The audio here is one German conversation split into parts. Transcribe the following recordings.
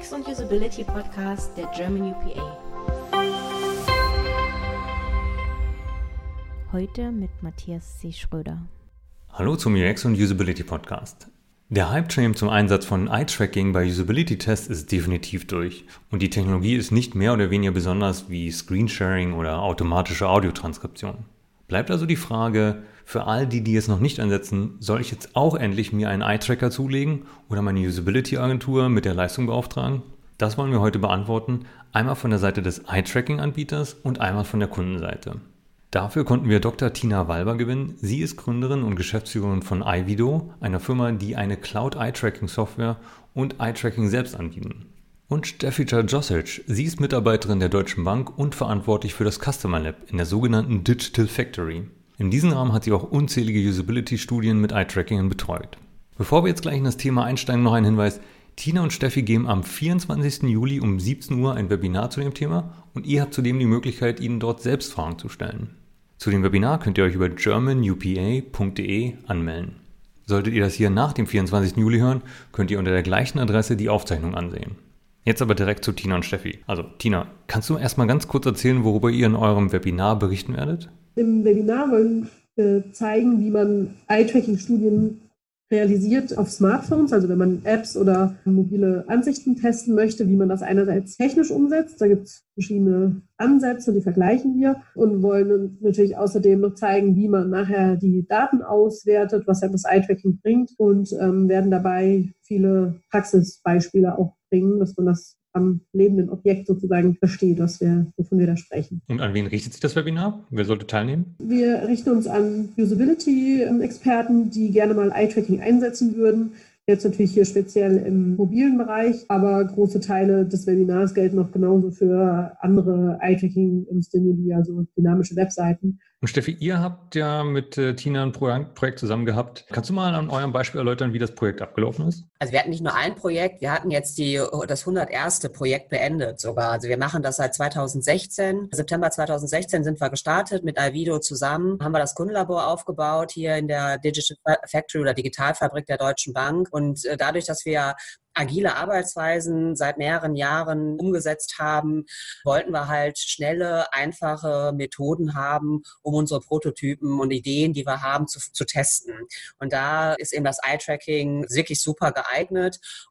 UX und Usability Podcast der German UPA. Heute mit Matthias C. Schröder. Hallo zum UX und Usability Podcast. Der Hype-Train zum Einsatz von Eye-Tracking bei Usability-Tests ist definitiv durch und die Technologie ist nicht mehr oder weniger besonders wie Screensharing oder automatische Audiotranskription. Bleibt also die Frage, für all die, die es noch nicht einsetzen, soll ich jetzt auch endlich mir einen Eye-Tracker zulegen oder meine Usability-Agentur mit der Leistung beauftragen? Das wollen wir heute beantworten, einmal von der Seite des Eye-Tracking-Anbieters und einmal von der Kundenseite. Dafür konnten wir Dr. Tina Walber gewinnen. Sie ist Gründerin und Geschäftsführerin von iVido, einer Firma, die eine Cloud-Eye-Tracking-Software und Eye-Tracking selbst anbieten und Steffica Josic. Sie ist Mitarbeiterin der Deutschen Bank und verantwortlich für das Customer Lab in der sogenannten Digital Factory. In diesem Rahmen hat sie auch unzählige Usability-Studien mit Eye-Tracking betreut. Bevor wir jetzt gleich in das Thema einsteigen, noch ein Hinweis. Tina und Steffi geben am 24. Juli um 17 Uhr ein Webinar zu dem Thema und ihr habt zudem die Möglichkeit, ihnen dort selbst Fragen zu stellen. Zu dem Webinar könnt ihr euch über germanupa.de anmelden. Solltet ihr das hier nach dem 24. Juli hören, könnt ihr unter der gleichen Adresse die Aufzeichnung ansehen. Jetzt aber direkt zu Tina und Steffi. Also Tina, kannst du erstmal ganz kurz erzählen, worüber ihr in eurem Webinar berichten werdet? Im Webinar wollen wir zeigen, wie man Eye-Tracking-Studien realisiert auf Smartphones, also wenn man Apps oder mobile Ansichten testen möchte, wie man das einerseits technisch umsetzt. Da gibt es verschiedene Ansätze, die vergleichen wir und wollen natürlich außerdem noch zeigen, wie man nachher die Daten auswertet, was ja das Eye-Tracking bringt und ähm, werden dabei viele Praxisbeispiele auch bringen, dass man das am lebenden Objekt sozusagen versteht, was wir, wovon wir da sprechen. Und an wen richtet sich das Webinar? Wer sollte teilnehmen? Wir richten uns an Usability-Experten, die gerne mal Eye-Tracking einsetzen würden. Jetzt natürlich hier speziell im mobilen Bereich, aber große Teile des Webinars gelten auch genauso für andere Eye-Tracking-Stimuli, also dynamische Webseiten. Und Steffi, ihr habt ja mit äh, Tina ein Projekt zusammen gehabt. Kannst du mal an eurem Beispiel erläutern, wie das Projekt abgelaufen ist? Also wir hatten nicht nur ein Projekt, wir hatten jetzt die, das 101. Projekt beendet sogar. Also wir machen das seit 2016. September 2016 sind wir gestartet mit Alvido zusammen, haben wir das Kundenlabor aufgebaut hier in der Digital Factory oder Digitalfabrik der Deutschen Bank. Und äh, dadurch, dass wir agile Arbeitsweisen seit mehreren Jahren umgesetzt haben, wollten wir halt schnelle, einfache Methoden haben, um unsere Prototypen und Ideen, die wir haben, zu, zu testen. Und da ist eben das Eye-Tracking wirklich super geeignet.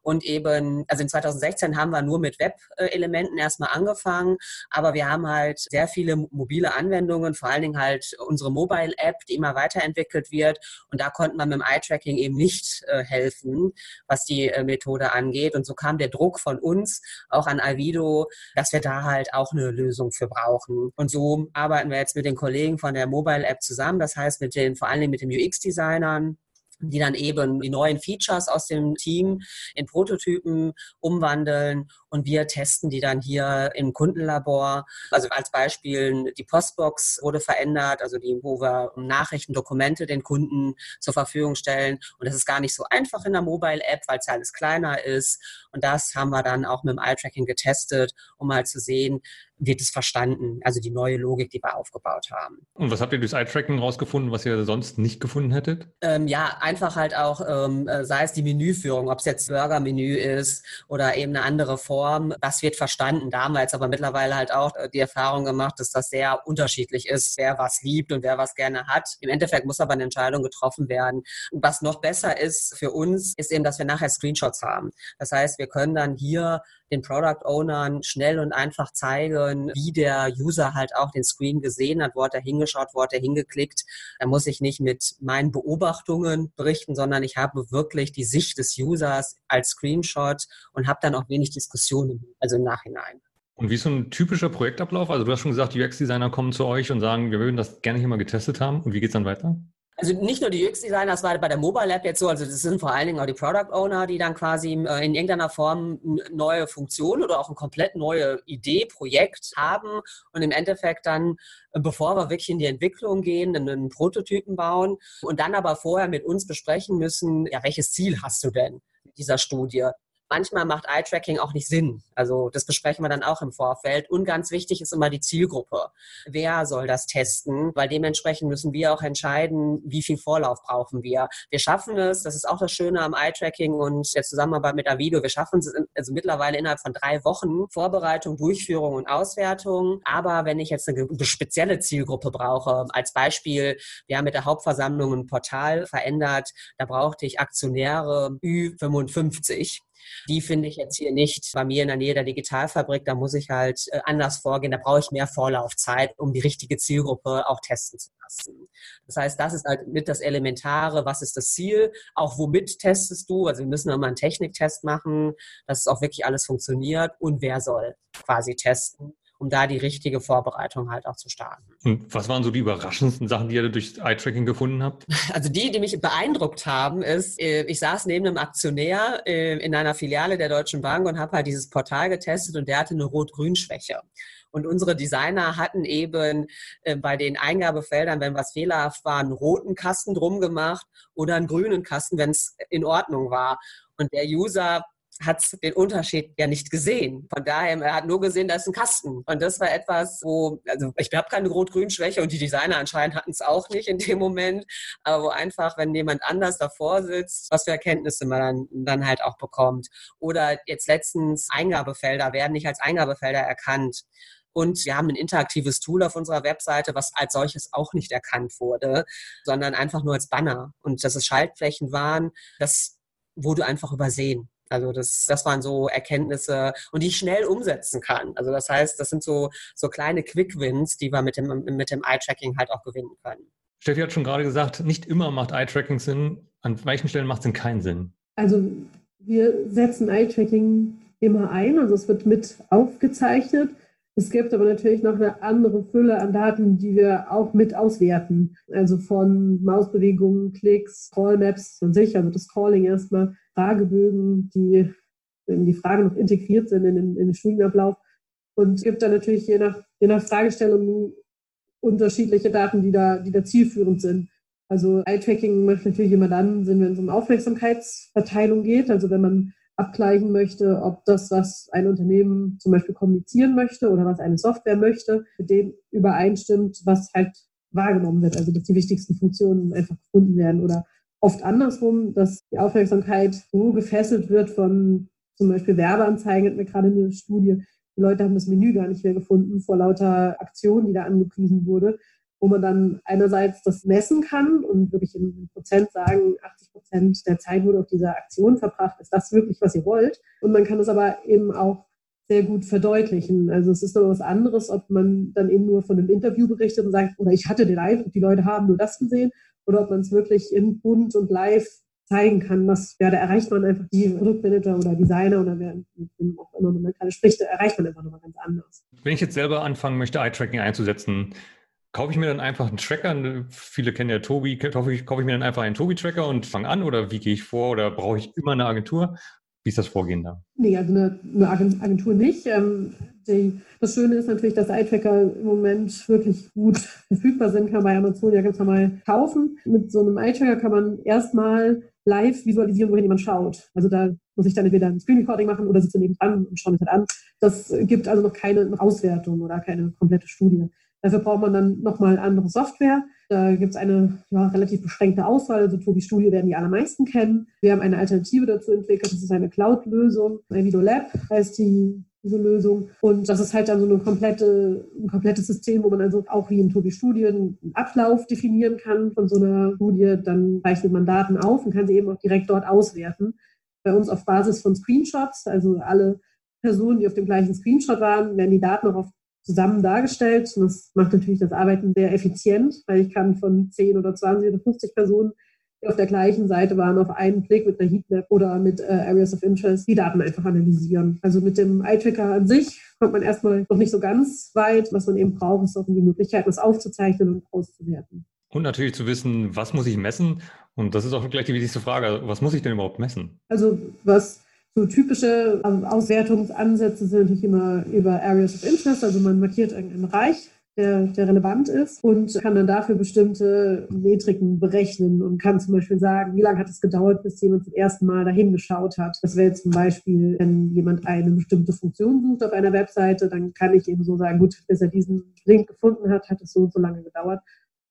Und eben, also in 2016 haben wir nur mit Web-Elementen erstmal angefangen, aber wir haben halt sehr viele mobile Anwendungen, vor allen Dingen halt unsere Mobile-App, die immer weiterentwickelt wird. Und da konnten wir mit dem Eye-Tracking eben nicht äh, helfen, was die äh, Methode angeht. Und so kam der Druck von uns auch an Alvido, dass wir da halt auch eine Lösung für brauchen. Und so arbeiten wir jetzt mit den Kollegen von der Mobile App zusammen. Das heißt, mit den, vor allen Dingen mit den UX-Designern, die dann eben die neuen Features aus dem Team in Prototypen umwandeln und wir testen die dann hier im Kundenlabor. Also als Beispiel die Postbox wurde verändert, also die, wo wir Nachrichten, Dokumente den Kunden zur Verfügung stellen. Und das ist gar nicht so einfach in der Mobile App, weil es alles kleiner ist. Und das haben wir dann auch mit dem Eye-Tracking getestet, um mal zu sehen, wird es verstanden, also die neue Logik, die wir aufgebaut haben. Und was habt ihr durchs Eye-Tracking rausgefunden, was ihr sonst nicht gefunden hättet? Ähm, ja, einfach halt auch, ähm, äh, sei es die Menüführung, ob es jetzt Burger-Menü ist oder eben eine andere Form, das wird verstanden. Damals aber mittlerweile halt auch äh, die Erfahrung gemacht, dass das sehr unterschiedlich ist, wer was liebt und wer was gerne hat. Im Endeffekt muss aber eine Entscheidung getroffen werden. Und was noch besser ist für uns, ist eben, dass wir nachher Screenshots haben. Das heißt, wir können dann hier den Product Ownern schnell und einfach zeigen, wie der User halt auch den Screen gesehen hat, wo hat er hingeschaut, wo hat er hingeklickt. Da muss ich nicht mit meinen Beobachtungen berichten, sondern ich habe wirklich die Sicht des Users als Screenshot und habe dann auch wenig Diskussionen, also im Nachhinein. Und wie ist so ein typischer Projektablauf? Also du hast schon gesagt, UX-Designer kommen zu euch und sagen, wir würden das gerne hier mal getestet haben. Und wie geht es dann weiter? Also nicht nur die UX-Designer, das war bei der Mobile App jetzt so, also das sind vor allen Dingen auch die Product Owner, die dann quasi äh, in irgendeiner Form neue Funktionen oder auch eine komplett neue Idee, Projekt haben und im Endeffekt dann, äh, bevor wir wirklich in die Entwicklung gehen, einen Prototypen bauen und dann aber vorher mit uns besprechen müssen, ja, welches Ziel hast du denn mit dieser Studie? Manchmal macht Eye-Tracking auch nicht Sinn. Also das besprechen wir dann auch im Vorfeld. Und ganz wichtig ist immer die Zielgruppe. Wer soll das testen? Weil dementsprechend müssen wir auch entscheiden, wie viel Vorlauf brauchen wir. Wir schaffen es, das ist auch das Schöne am Eye-Tracking und der Zusammenarbeit mit Avido, wir schaffen es also mittlerweile innerhalb von drei Wochen Vorbereitung, Durchführung und Auswertung. Aber wenn ich jetzt eine spezielle Zielgruppe brauche, als Beispiel, wir haben mit der Hauptversammlung ein Portal verändert, da brauchte ich Aktionäre Ü55. Die finde ich jetzt hier nicht bei mir in der Nähe der Digitalfabrik. Da muss ich halt äh, anders vorgehen. Da brauche ich mehr Vorlaufzeit, um die richtige Zielgruppe auch testen zu lassen. Das heißt, das ist halt mit das Elementare. Was ist das Ziel? Auch womit testest du? Also wir müssen immer einen Techniktest machen, dass es auch wirklich alles funktioniert. Und wer soll quasi testen? Um da die richtige Vorbereitung halt auch zu starten. Und was waren so die überraschendsten Sachen, die ihr durch Eye-Tracking gefunden habt? Also die, die mich beeindruckt haben, ist, äh, ich saß neben einem Aktionär äh, in einer Filiale der Deutschen Bank und habe halt dieses Portal getestet und der hatte eine Rot-Grün-Schwäche. Und unsere Designer hatten eben äh, bei den Eingabefeldern, wenn was fehlerhaft war, einen roten Kasten drum gemacht oder einen grünen Kasten, wenn es in Ordnung war. Und der User hat den Unterschied ja nicht gesehen. Von daher, er hat nur gesehen, da ist ein Kasten. Und das war etwas, wo, also ich habe keine Rot-Grün-Schwäche und die Designer anscheinend hatten es auch nicht in dem Moment, aber wo einfach, wenn jemand anders davor sitzt, was für Erkenntnisse man dann, dann halt auch bekommt. Oder jetzt letztens Eingabefelder werden nicht als Eingabefelder erkannt. Und wir haben ein interaktives Tool auf unserer Webseite, was als solches auch nicht erkannt wurde, sondern einfach nur als Banner. Und dass es Schaltflächen waren, das wurde einfach übersehen. Also das, das waren so Erkenntnisse und die ich schnell umsetzen kann. Also das heißt, das sind so, so kleine Quick-Wins, die wir mit dem, mit dem Eye-Tracking halt auch gewinnen können. Steffi hat schon gerade gesagt, nicht immer macht Eye-Tracking Sinn. An welchen Stellen macht es denn keinen Sinn? Also wir setzen Eye-Tracking immer ein, also es wird mit aufgezeichnet. Es gibt aber natürlich noch eine andere Fülle an Daten, die wir auch mit auswerten. Also von Mausbewegungen, Klicks, Callmaps an sich, also das Calling erstmal, Fragebögen, die in die Frage noch integriert sind in den, in den Studienablauf. Und es gibt dann natürlich je nach, je nach Fragestellung unterschiedliche Daten, die da, die da zielführend sind. Also Eye-Tracking macht natürlich immer dann Sinn, wenn es um Aufmerksamkeitsverteilung geht. Also wenn man abgleichen möchte, ob das, was ein Unternehmen zum Beispiel kommunizieren möchte oder was eine Software möchte, mit dem übereinstimmt, was halt wahrgenommen wird. Also dass die wichtigsten Funktionen einfach gefunden werden oder oft andersrum, dass die Aufmerksamkeit so gefesselt wird von zum Beispiel Werbeanzeigen, hat mir gerade eine Studie, die Leute haben das Menü gar nicht mehr gefunden vor lauter Aktionen, die da angepriesen wurde, wo man dann einerseits das messen kann und wirklich in Prozent sagen, 80 Prozent der Zeit wurde auf dieser Aktion verbracht, ist das wirklich, was ihr wollt? Und man kann es aber eben auch sehr gut verdeutlichen. Also es ist noch was anderes, ob man dann eben nur von einem Interview berichtet und sagt, oder ich hatte den Eindruck, die Leute haben nur das gesehen, oder ob man es wirklich in bunt und live zeigen kann, was, ja, da erreicht man einfach die Produktmanager oder Designer oder wer mit wem auch immer man gerade spricht, da erreicht man einfach nochmal ganz anders. Wenn ich jetzt selber anfangen möchte, Eye-Tracking einzusetzen, kaufe ich mir dann einfach einen Tracker? Viele kennen ja Tobi, kaufe ich, kaufe ich mir dann einfach einen Tobi-Tracker und fange an oder wie gehe ich vor oder brauche ich immer eine Agentur? Wie ist das Vorgehen da? Nee, also eine, eine Agentur nicht. Ähm, die, das Schöne ist natürlich, dass Eye-Tracker im Moment wirklich gut verfügbar sind, kann man bei Amazon ja ganz normal kaufen. Mit so einem Eye-Tracker kann man erstmal live visualisieren, wohin jemand schaut. Also da muss ich dann entweder ein Screen Recording machen oder sitze nebendran und schaue mich halt an. Das gibt also noch keine Auswertung oder keine komplette Studie. Dafür braucht man dann nochmal andere Software. Da gibt es eine ja, relativ beschränkte Auswahl. Also Tobi Studio werden die allermeisten kennen. Wir haben eine Alternative dazu entwickelt. Das ist eine Cloud-Lösung. Video Lab heißt die diese Lösung. Und das ist halt dann so eine komplette, ein komplettes System, wo man also auch wie in Tobi Studien einen Ablauf definieren kann von so einer Studie. Dann zeichnet man Daten auf und kann sie eben auch direkt dort auswerten. Bei uns auf Basis von Screenshots, also alle Personen, die auf dem gleichen Screenshot waren, werden die Daten auch auf zusammen dargestellt. Und das macht natürlich das Arbeiten sehr effizient, weil ich kann von 10 oder 20 oder 50 Personen die auf der gleichen Seite waren, auf einen Blick mit einer Heatmap oder mit äh, Areas of Interest die Daten einfach analysieren. Also mit dem Eye-Tracker an sich kommt man erstmal noch nicht so ganz weit. Was man eben braucht, ist auch die Möglichkeit, das aufzuzeichnen und auszuwerten. Und natürlich zu wissen, was muss ich messen? Und das ist auch gleich die wichtigste Frage. Was muss ich denn überhaupt messen? Also was so typische Auswertungsansätze sind natürlich immer über Areas of Interest. Also man markiert irgendeinen Bereich der, der relevant ist und kann dann dafür bestimmte Metriken berechnen und kann zum Beispiel sagen, wie lange hat es gedauert, bis jemand zum ersten Mal dahin geschaut hat. Das wäre jetzt zum Beispiel, wenn jemand eine bestimmte Funktion sucht auf einer Webseite, dann kann ich eben so sagen, gut, bis er diesen Link gefunden hat, hat es so und so lange gedauert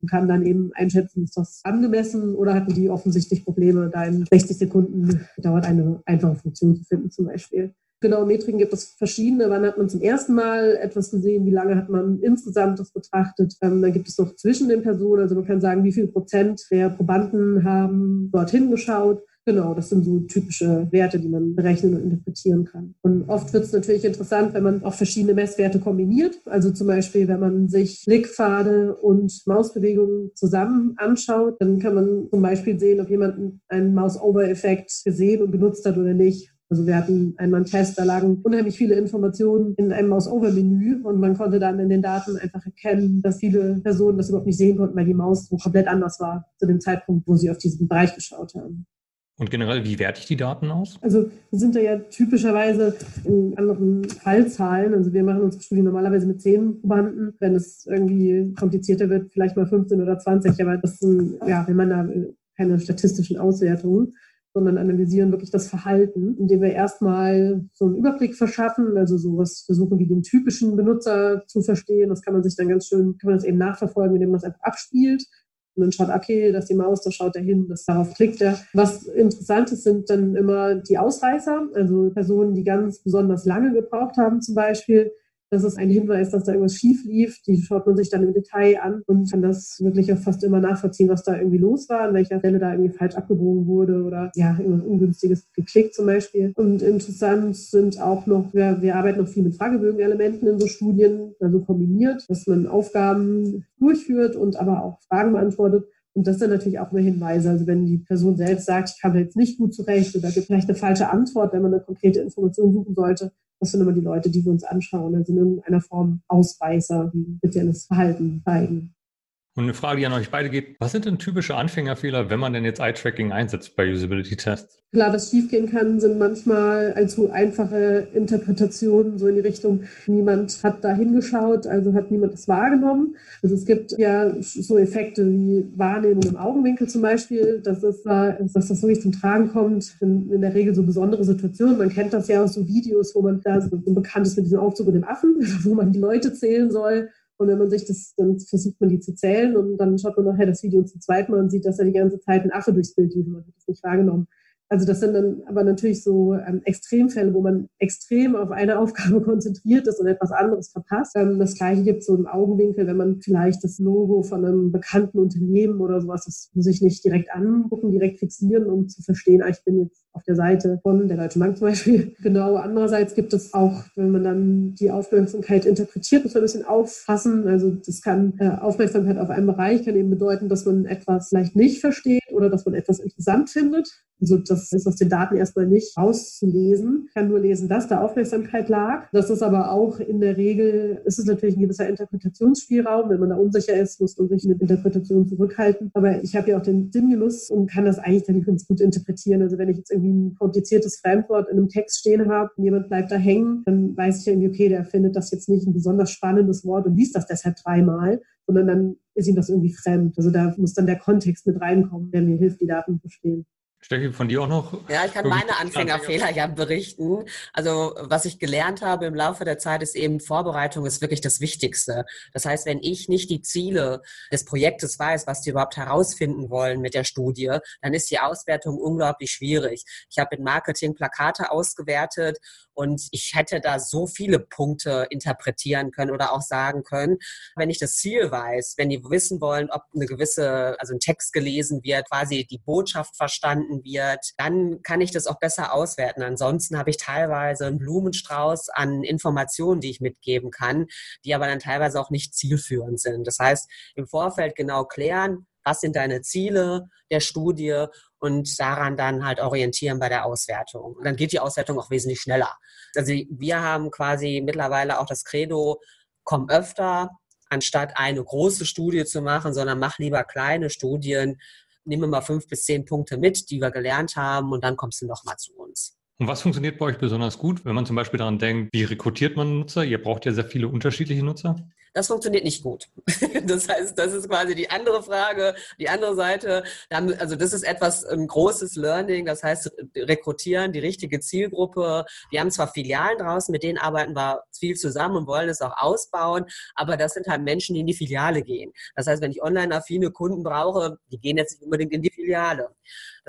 und kann dann eben einschätzen, ist das angemessen oder hatten die offensichtlich Probleme, da in 60 Sekunden dauert eine einfache Funktion zu finden zum Beispiel. Genau, Metriken gibt es verschiedene. Wann hat man zum ersten Mal etwas gesehen? Wie lange hat man insgesamt das betrachtet? Ähm, dann gibt es noch zwischen den Personen. Also man kann sagen, wie viel Prozent der Probanden haben dorthin geschaut. Genau, das sind so typische Werte, die man berechnen und interpretieren kann. Und oft wird es natürlich interessant, wenn man auch verschiedene Messwerte kombiniert. Also zum Beispiel, wenn man sich Blickpfade und Mausbewegungen zusammen anschaut, dann kann man zum Beispiel sehen, ob jemand einen Mouse-Over-Effekt gesehen und benutzt hat oder nicht. Also wir hatten einmal einen Test, da lagen unheimlich viele Informationen in einem Mouse-Over-Menü und man konnte dann in den Daten einfach erkennen, dass viele Personen das überhaupt nicht sehen konnten, weil die Maus so komplett anders war zu dem Zeitpunkt, wo sie auf diesen Bereich geschaut haben. Und generell, wie werte ich die Daten aus? Also wir sind da ja typischerweise in anderen Fallzahlen. Also wir machen unsere Studie normalerweise mit zehn Probanden. Wenn es irgendwie komplizierter wird, vielleicht mal 15 oder 20. Aber das sind, ja, wenn man da keine statistischen Auswertungen sondern analysieren wirklich das Verhalten, indem wir erstmal so einen Überblick verschaffen, also sowas versuchen wie den typischen Benutzer zu verstehen. Das kann man sich dann ganz schön, kann man das eben nachverfolgen, indem man es einfach abspielt. Und dann schaut, okay, dass die Maus, da schaut er hin, das darauf klickt er. Was interessant ist, sind dann immer die Ausreißer, also Personen, die ganz besonders lange gebraucht haben zum Beispiel, das ist ein Hinweis, dass da irgendwas schief lief. Die schaut man sich dann im Detail an und kann das wirklich auch fast immer nachvollziehen, was da irgendwie los war, an welcher Stelle da irgendwie falsch abgebogen wurde oder ja, irgendwas Ungünstiges geklickt zum Beispiel. Und interessant sind auch noch, wir, wir arbeiten noch viel mit Fragebögenelementen in so Studien, also kombiniert, dass man Aufgaben durchführt und aber auch Fragen beantwortet. Und das sind natürlich auch immer Hinweise. Also wenn die Person selbst sagt, ich kam da jetzt nicht gut zurecht oder gibt vielleicht eine falsche Antwort, wenn man eine konkrete Information suchen sollte, das sind immer die Leute, die wir uns anschauen. Also in irgendeiner Form Ausreißer, die spezielles Verhalten zeigen. Und eine Frage, die an euch beide geht. Was sind denn typische Anfängerfehler, wenn man denn jetzt Eye-Tracking einsetzt bei Usability-Tests? Klar, was schiefgehen kann, sind manchmal allzu einfache Interpretationen, so in die Richtung, niemand hat da hingeschaut, also hat niemand das wahrgenommen. Also es gibt ja so Effekte wie Wahrnehmung im Augenwinkel zum Beispiel, dass, es da, dass das wirklich zum Tragen kommt, in, in der Regel so besondere Situationen. Man kennt das ja aus so Videos, wo man da so bekannt ist mit diesem Aufzug und dem Affen, wo man die Leute zählen soll und wenn man sich das, dann versucht man die zu zählen und dann schaut man nachher das Video zum zweiten Mal und sieht, dass da die ganze Zeit ein Affe durchs Bild lief. Man hat das nicht wahrgenommen. Also das sind dann aber natürlich so ähm, Extremfälle, wo man extrem auf eine Aufgabe konzentriert ist und etwas anderes verpasst. Ähm, das gleiche gibt es so im Augenwinkel, wenn man vielleicht das Logo von einem bekannten Unternehmen oder sowas, das muss ich nicht direkt angucken, direkt fixieren, um zu verstehen, ah, ich bin jetzt auf der Seite von der Deutschen Bank zum Beispiel. Genau, andererseits gibt es auch, wenn man dann die Aufmerksamkeit interpretiert, muss man ein bisschen auffassen. Also das kann äh, Aufmerksamkeit auf einen Bereich kann eben bedeuten, dass man etwas vielleicht nicht versteht oder dass man etwas interessant findet. Also das ist aus den Daten erstmal nicht auszulesen. Ich kann nur lesen, dass da Aufmerksamkeit lag. Das ist aber auch in der Regel, ist es natürlich ein gewisser Interpretationsspielraum. Wenn man da unsicher ist, muss man sich mit Interpretation zurückhalten. Aber ich habe ja auch den Stimulus und kann das eigentlich dann ganz gut interpretieren. Also wenn ich jetzt irgendwie ein kompliziertes Fremdwort in einem Text stehen habe und jemand bleibt da hängen, dann weiß ich irgendwie, okay, der findet das jetzt nicht ein besonders spannendes Wort und liest das deshalb dreimal, sondern dann ist ihm das irgendwie fremd. Also da muss dann der Kontext mit reinkommen, der mir hilft, die Daten zu verstehen. Steffi, von dir auch noch? Ja, ich kann meine Anfängerfehler ja berichten. Also was ich gelernt habe im Laufe der Zeit ist eben, Vorbereitung ist wirklich das Wichtigste. Das heißt, wenn ich nicht die Ziele des Projektes weiß, was die überhaupt herausfinden wollen mit der Studie, dann ist die Auswertung unglaublich schwierig. Ich habe in Marketing Plakate ausgewertet und ich hätte da so viele Punkte interpretieren können oder auch sagen können, wenn ich das Ziel weiß, wenn die wissen wollen, ob eine gewisse, also ein Text gelesen wird, quasi die Botschaft verstanden verstanden wird, dann kann ich das auch besser auswerten. Ansonsten habe ich teilweise einen Blumenstrauß an Informationen, die ich mitgeben kann, die aber dann teilweise auch nicht zielführend sind. Das heißt, im Vorfeld genau klären, was sind deine Ziele der Studie und daran dann halt orientieren bei der Auswertung. Und dann geht die Auswertung auch wesentlich schneller. Also wir haben quasi mittlerweile auch das Credo, komm öfter, anstatt eine große Studie zu machen, sondern mach lieber kleine Studien, nehmen wir mal fünf bis zehn Punkte mit, die wir gelernt haben und dann kommst du nochmal zu uns. Und was funktioniert bei euch besonders gut, wenn man zum Beispiel daran denkt, wie rekrutiert man Nutzer? Ihr braucht ja sehr viele unterschiedliche Nutzer. Das funktioniert nicht gut. Das heißt, das ist quasi die andere Frage, die andere Seite. Also das ist etwas ein großes Learning. Das heißt, rekrutieren die richtige Zielgruppe. Wir haben zwar Filialen draußen, mit denen arbeiten wir viel zusammen und wollen es auch ausbauen, aber das sind halt Menschen, die in die Filiale gehen. Das heißt, wenn ich online affine Kunden brauche, die gehen jetzt nicht unbedingt in die Filiale.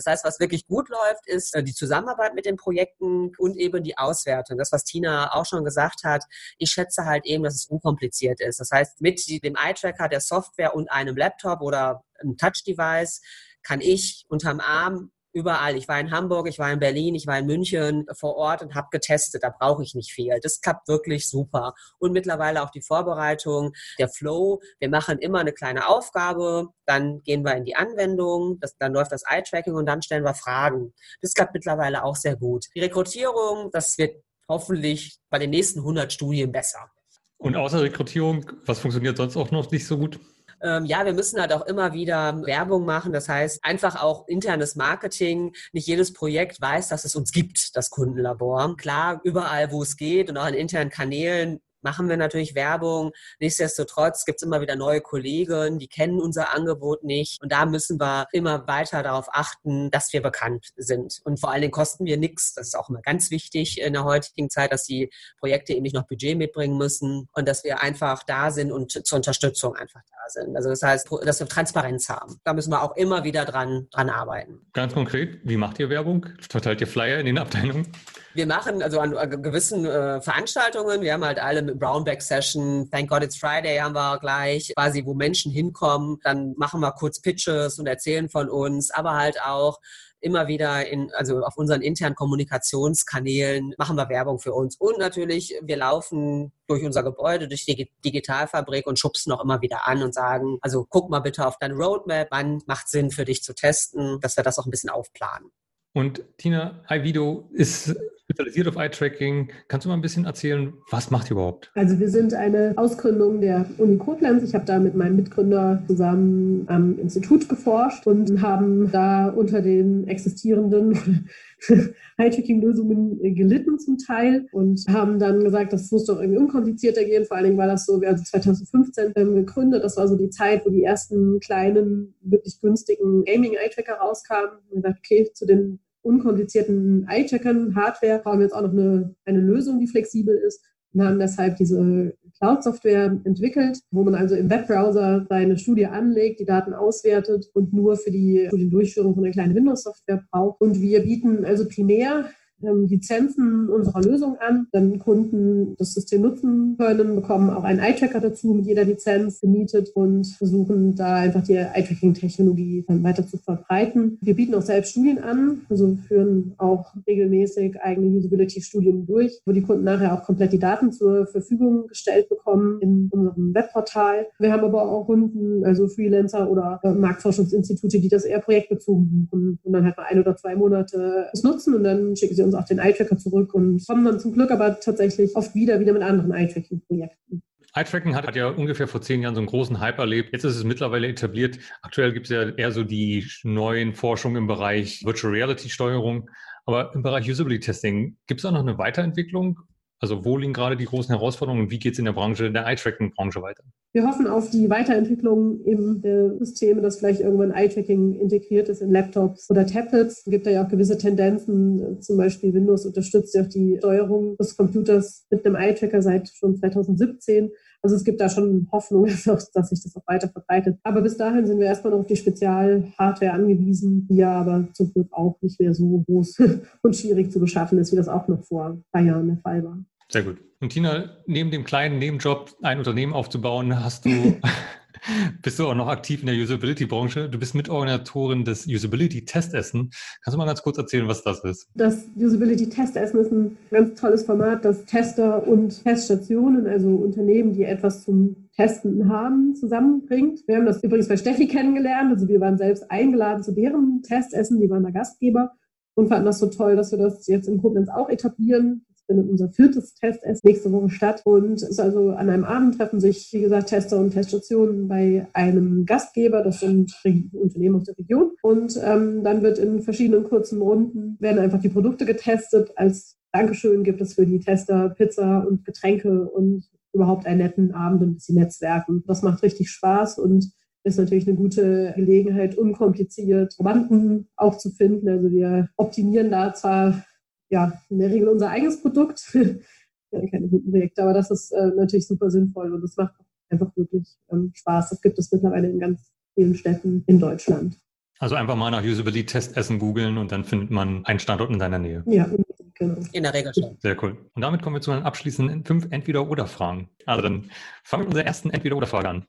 Das heißt, was wirklich gut läuft, ist äh, die Zusammenarbeit mit den Projekten und eben die Auswertung. Das, was Tina auch schon gesagt hat. Ich schätze halt eben, dass es unkompliziert ist. Das heißt, mit dem Eye-Tracker, der Software und einem Laptop oder einem Touch-Device kann ich unterm Arm überall. Ich war in Hamburg, ich war in Berlin, ich war in München vor Ort und habe getestet. Da brauche ich nicht viel. Das klappt wirklich super. Und mittlerweile auch die Vorbereitung, der Flow. Wir machen immer eine kleine Aufgabe, dann gehen wir in die Anwendung, das, dann läuft das Eye-Tracking und dann stellen wir Fragen. Das klappt mittlerweile auch sehr gut. Die Rekrutierung, das wird hoffentlich bei den nächsten 100 Studien besser. Und außer Rekrutierung, was funktioniert sonst auch noch nicht so gut? Ähm, ja, wir müssen halt auch immer wieder Werbung machen. Das heißt, einfach auch internes Marketing. Nicht jedes Projekt weiß, dass es uns gibt, das Kundenlabor. Klar, überall, wo es geht und auch in internen Kanälen machen wir natürlich Werbung. Nichtsdestotrotz gibt es immer wieder neue Kollegen, die kennen unser Angebot nicht. Und da müssen wir immer weiter darauf achten, dass wir bekannt sind. Und vor allen Dingen kosten wir nichts. Das ist auch immer ganz wichtig in der heutigen Zeit, dass die Projekte eben nicht noch Budget mitbringen müssen und dass wir einfach da sind und zur Unterstützung einfach da sind. Also das heißt, dass wir Transparenz haben. Da müssen wir auch immer wieder dran, dran arbeiten. Ganz konkret, wie macht ihr Werbung? Verteilt ihr Flyer in den Abteilungen? Wir machen also an, an gewissen äh, Veranstaltungen, wir haben halt alle Brownback Session, Thank God It's Friday haben wir gleich, quasi wo Menschen hinkommen, dann machen wir kurz Pitches und erzählen von uns, aber halt auch immer wieder in, also auf unseren internen Kommunikationskanälen machen wir Werbung für uns. Und natürlich, wir laufen durch unser Gebäude, durch die Digitalfabrik und schubsen auch immer wieder an und sagen, also guck mal bitte auf deine Roadmap, wann macht Sinn für dich zu testen, dass wir das auch ein bisschen aufplanen. Und Tina, iVido ist spezialisiert auf Eye-Tracking. Kannst du mal ein bisschen erzählen, was macht ihr überhaupt? Also wir sind eine Ausgründung der Uni Koblenz. Ich habe da mit meinem Mitgründer zusammen am Institut geforscht und haben da unter den existierenden Eye-Tracking-Lösungen gelitten zum Teil und haben dann gesagt, das muss doch irgendwie unkomplizierter gehen. Vor allen Dingen war das so, wir also 2015 haben gegründet. Das war so die Zeit, wo die ersten kleinen, wirklich günstigen Gaming-Eye-Tracker rauskamen. Und gesagt, okay, zu den unkomplizierten Eye-Trackern, Hardware, brauchen wir jetzt auch noch eine, eine Lösung, die flexibel ist. Wir haben deshalb diese Cloud-Software entwickelt, wo man also im Webbrowser seine Studie anlegt, die Daten auswertet und nur für die Studiendurchführung von einer kleinen Windows-Software braucht. Und wir bieten also primär ähm, Lizenzen unserer Lösung an. Dann Kunden das System nutzen können, bekommen auch einen Eye-Tracker dazu mit jeder Lizenz gemietet und versuchen da einfach die Eye-Tracking-Technologie weiter zu verbreiten. Wir bieten auch selbst Studien an, also führen auch regelmäßig eigene Usability-Studien durch, wo die Kunden nachher auch komplett die Daten zur Verfügung gestellt bekommen in unserem Webportal. Wir haben aber auch Kunden, also Freelancer oder äh, Marktforschungsinstitute, die das eher projektbezogen buchen und dann halt mal ein oder zwei Monate es nutzen und dann schicken sie uns auf den Eye-Tracker zurück und kommen dann zum Glück aber tatsächlich oft wieder, wieder mit anderen Eye-Tracking-Projekten. Eye-Tracking hat, hat, ja ungefähr vor zehn Jahren so einen großen Hype erlebt. Jetzt ist es mittlerweile etabliert. Aktuell gibt es ja eher so die neuen Forschungen im Bereich Virtual Reality Steuerung. Aber im Bereich Usability Testing gibt es auch noch eine Weiterentwicklung also wo liegen gerade die großen Herausforderungen und wie geht es in der Branche, in der Eye-Tracking-Branche weiter? Wir hoffen auf die Weiterentwicklung eben der Systeme, dass vielleicht irgendwann Eye-Tracking integriert ist in Laptops oder Tablets. Es gibt da ja auch gewisse Tendenzen. Zum Beispiel Windows unterstützt ja auch die Steuerung des Computers mit einem Eye-Tracker seit schon 2017. Also es gibt da schon Hoffnung, dass sich das auch weiter verbreitet. Aber bis dahin sind wir erstmal noch auf die Spezialhardware angewiesen, die ja aber zum Glück auch nicht mehr so groß und schwierig zu beschaffen ist, wie das auch noch vor ein paar Jahren der Fall war. Sehr gut. Und Tina, neben dem kleinen Nebenjob ein Unternehmen aufzubauen, hast du bist du auch noch aktiv in der Usability-Branche. Du bist Mitorganisatorin des Usability-Testessen. Kannst du mal ganz kurz erzählen, was das ist? Das Usability-Testessen ist ein ganz tolles Format, das Tester und Teststationen, also Unternehmen, die etwas zum Testen haben, zusammenbringt. Wir haben das übrigens bei Steffi kennengelernt. Also wir waren selbst eingeladen zu deren Testessen. Die waren da Gastgeber und fanden das so toll, dass wir das jetzt in Koblenz auch etablieren findet unser viertes Test erst nächste Woche statt. Und ist also an einem Abend treffen sich, wie gesagt, Tester und Teststationen bei einem Gastgeber. Das sind Unternehmen aus der Region. Und ähm, dann wird in verschiedenen kurzen Runden werden einfach die Produkte getestet. Als Dankeschön gibt es für die Tester Pizza und Getränke und überhaupt einen netten Abend und ein bisschen netzwerken. Das macht richtig Spaß und ist natürlich eine gute Gelegenheit, unkompliziert Probanden auch zu finden. Also wir optimieren da zwar ja in der Regel unser eigenes Produkt, ja, keine guten Projekte, aber das ist äh, natürlich super sinnvoll und es macht einfach wirklich ähm, Spaß. Das gibt es mittlerweile in ganz vielen Städten in Deutschland. Also einfach mal nach Usability-Test Essen googeln und dann findet man einen Standort in deiner Nähe. Ja, genau. In der Regel schon. Sehr cool. Und damit kommen wir zu den abschließenden fünf Entweder-Oder-Fragen. Also dann fangen wir mit unserer ersten Entweder-Oder-Frage an.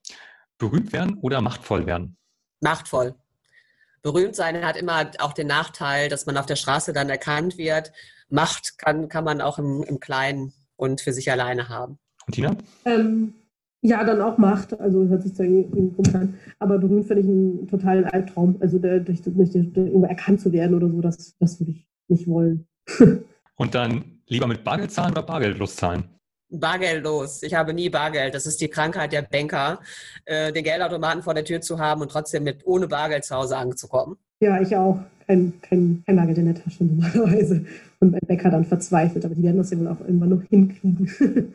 Berühmt werden oder machtvoll werden? Machtvoll. Berühmt sein hat immer auch den Nachteil, dass man auf der Straße dann erkannt wird. Macht kann, kann man auch im, im Kleinen und für sich alleine haben. Und Tina? Ähm, ja, dann auch Macht, also hört sich zwar irgendwie komisch an, aber berühmt finde ich einen totalen Albtraum. Also durch, durch, durch irgendwo erkannt zu werden oder so, das, das würde ich nicht wollen. Und dann lieber mit Bargeld zahlen oder bargeldlos zahlen? Bargeldlos. Ich habe nie Bargeld. Das ist die Krankheit der Banker, äh, den Geldautomaten vor der Tür zu haben und trotzdem mit ohne Bargeld zu Hause anzukommen. Ja, ich auch. Kein, kein, kein Bargeld in der Tasche normalerweise. Und mein Bäcker dann verzweifelt. Aber die werden das ja wohl auch irgendwann noch hinkriegen.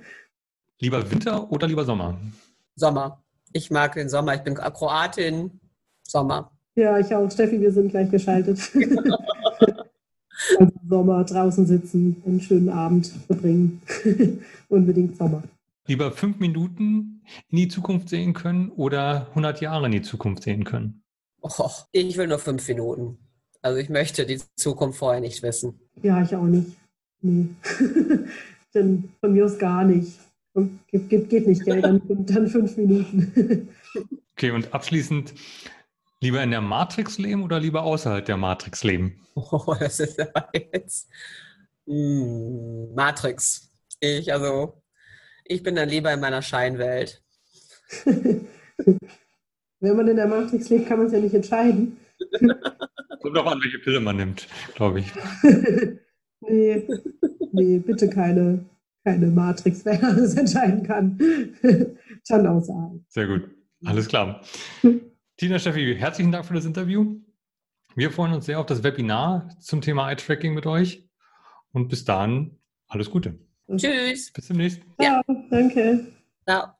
lieber Winter oder lieber Sommer? Sommer. Ich mag den Sommer. Ich bin Kroatin. Sommer. Ja, ich auch. Steffi, wir sind gleich geschaltet. also Sommer draußen sitzen, einen schönen Abend verbringen. Unbedingt Sommer. Lieber fünf Minuten in die Zukunft sehen können oder 100 Jahre in die Zukunft sehen können? Oh, ich will nur fünf Minuten. Also ich möchte die Zukunft vorher nicht wissen. Ja, ich auch nicht. Nee. Denn von mir aus gar nicht. Geht, geht, geht nicht, gell? Dann, dann fünf Minuten. okay, und abschließend, lieber in der Matrix leben oder lieber außerhalb der Matrix leben? Oh, das ist aber jetzt hm, Matrix. Ich, also, ich bin dann lieber in meiner Scheinwelt. Wenn man in der Matrix lebt, kann man es ja nicht entscheiden. Kommt doch an, welche Pille man nimmt, glaube ich. nee, nee, bitte keine, keine Matrix, wer alles entscheiden kann. Schon außerhalb. Sehr gut. Alles klar. Tina Steffi, herzlichen Dank für das Interview. Wir freuen uns sehr auf das Webinar zum Thema Eye-Tracking mit euch. Und bis dahin alles Gute. Tschüss. Bis zum nächsten Mal. Ja, danke. Ciao.